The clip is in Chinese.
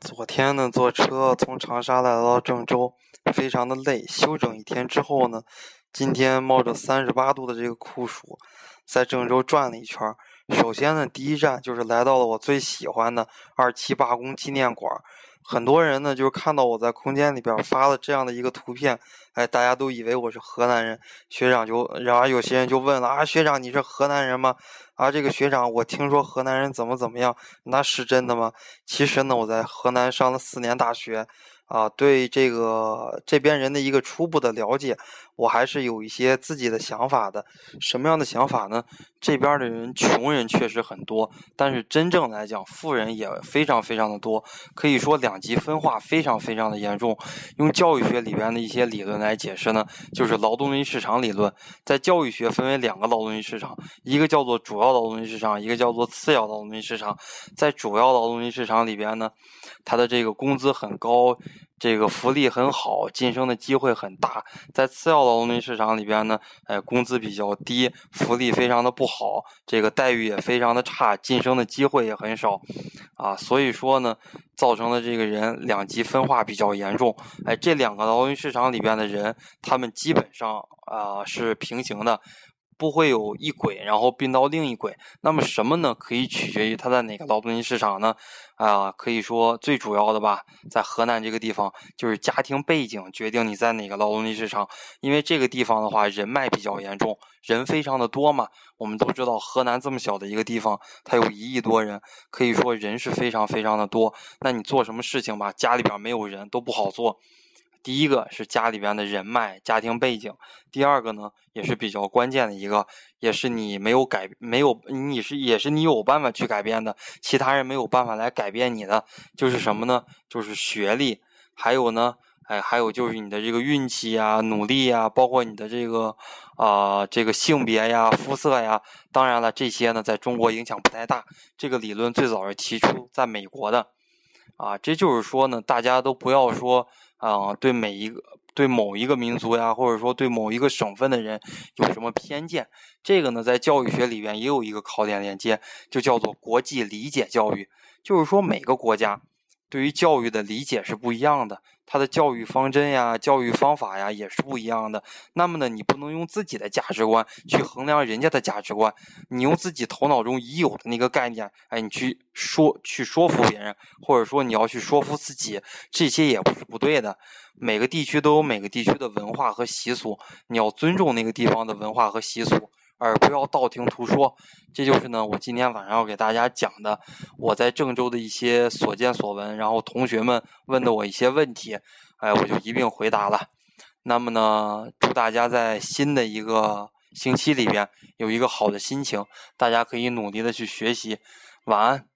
昨天呢，坐车从长沙来到郑州，非常的累。休整一天之后呢，今天冒着三十八度的这个酷暑，在郑州转了一圈。首先呢，第一站就是来到了我最喜欢的二七罢工纪念馆。很多人呢，就是看到我在空间里边发了这样的一个图片，哎，大家都以为我是河南人。学长就，然后有些人就问了啊，学长你是河南人吗？啊，这个学长，我听说河南人怎么怎么样，那是真的吗？其实呢，我在河南上了四年大学。啊，对这个这边人的一个初步的了解，我还是有一些自己的想法的。什么样的想法呢？这边的人穷人确实很多，但是真正来讲，富人也非常非常的多。可以说两极分化非常非常的严重。用教育学里边的一些理论来解释呢，就是劳动力市场理论。在教育学分为两个劳动力市场，一个叫做主要劳动力市场，一个叫做次要劳动力市场。在主要劳动力市场里边呢，它的这个工资很高。这个福利很好，晋升的机会很大。在次要劳动力市场里边呢，哎，工资比较低，福利非常的不好，这个待遇也非常的差，晋升的机会也很少，啊，所以说呢，造成了这个人两极分化比较严重。哎，这两个劳动力市场里边的人，他们基本上啊是平行的。不会有一轨，然后并到另一轨。那么什么呢？可以取决于他在哪个劳动力市场呢？啊，可以说最主要的吧，在河南这个地方，就是家庭背景决定你在哪个劳动力市场。因为这个地方的话，人脉比较严重，人非常的多嘛。我们都知道，河南这么小的一个地方，它有一亿多人，可以说人是非常非常的多。那你做什么事情吧，家里边没有人都不好做。第一个是家里边的人脉、家庭背景，第二个呢也是比较关键的一个，也是你没有改、没有你是也是你有办法去改变的，其他人没有办法来改变你的，就是什么呢？就是学历，还有呢，哎，还有就是你的这个运气呀、努力呀，包括你的这个啊这个性别呀、肤色呀，当然了，这些呢在中国影响不太大。这个理论最早是提出在美国的，啊，这就是说呢，大家都不要说。啊，对每一个对某一个民族呀，或者说对某一个省份的人有什么偏见？这个呢，在教育学里边也有一个考点链接，就叫做国际理解教育，就是说每个国家。对于教育的理解是不一样的，他的教育方针呀、教育方法呀也是不一样的。那么呢，你不能用自己的价值观去衡量人家的价值观，你用自己头脑中已有的那个概念，哎，你去说去说服别人，或者说你要去说服自己，这些也不是不对的。每个地区都有每个地区的文化和习俗，你要尊重那个地方的文化和习俗。而不要道听途说，这就是呢，我今天晚上要给大家讲的，我在郑州的一些所见所闻，然后同学们问的我一些问题，哎，我就一并回答了。那么呢，祝大家在新的一个星期里边有一个好的心情，大家可以努力的去学习。晚安。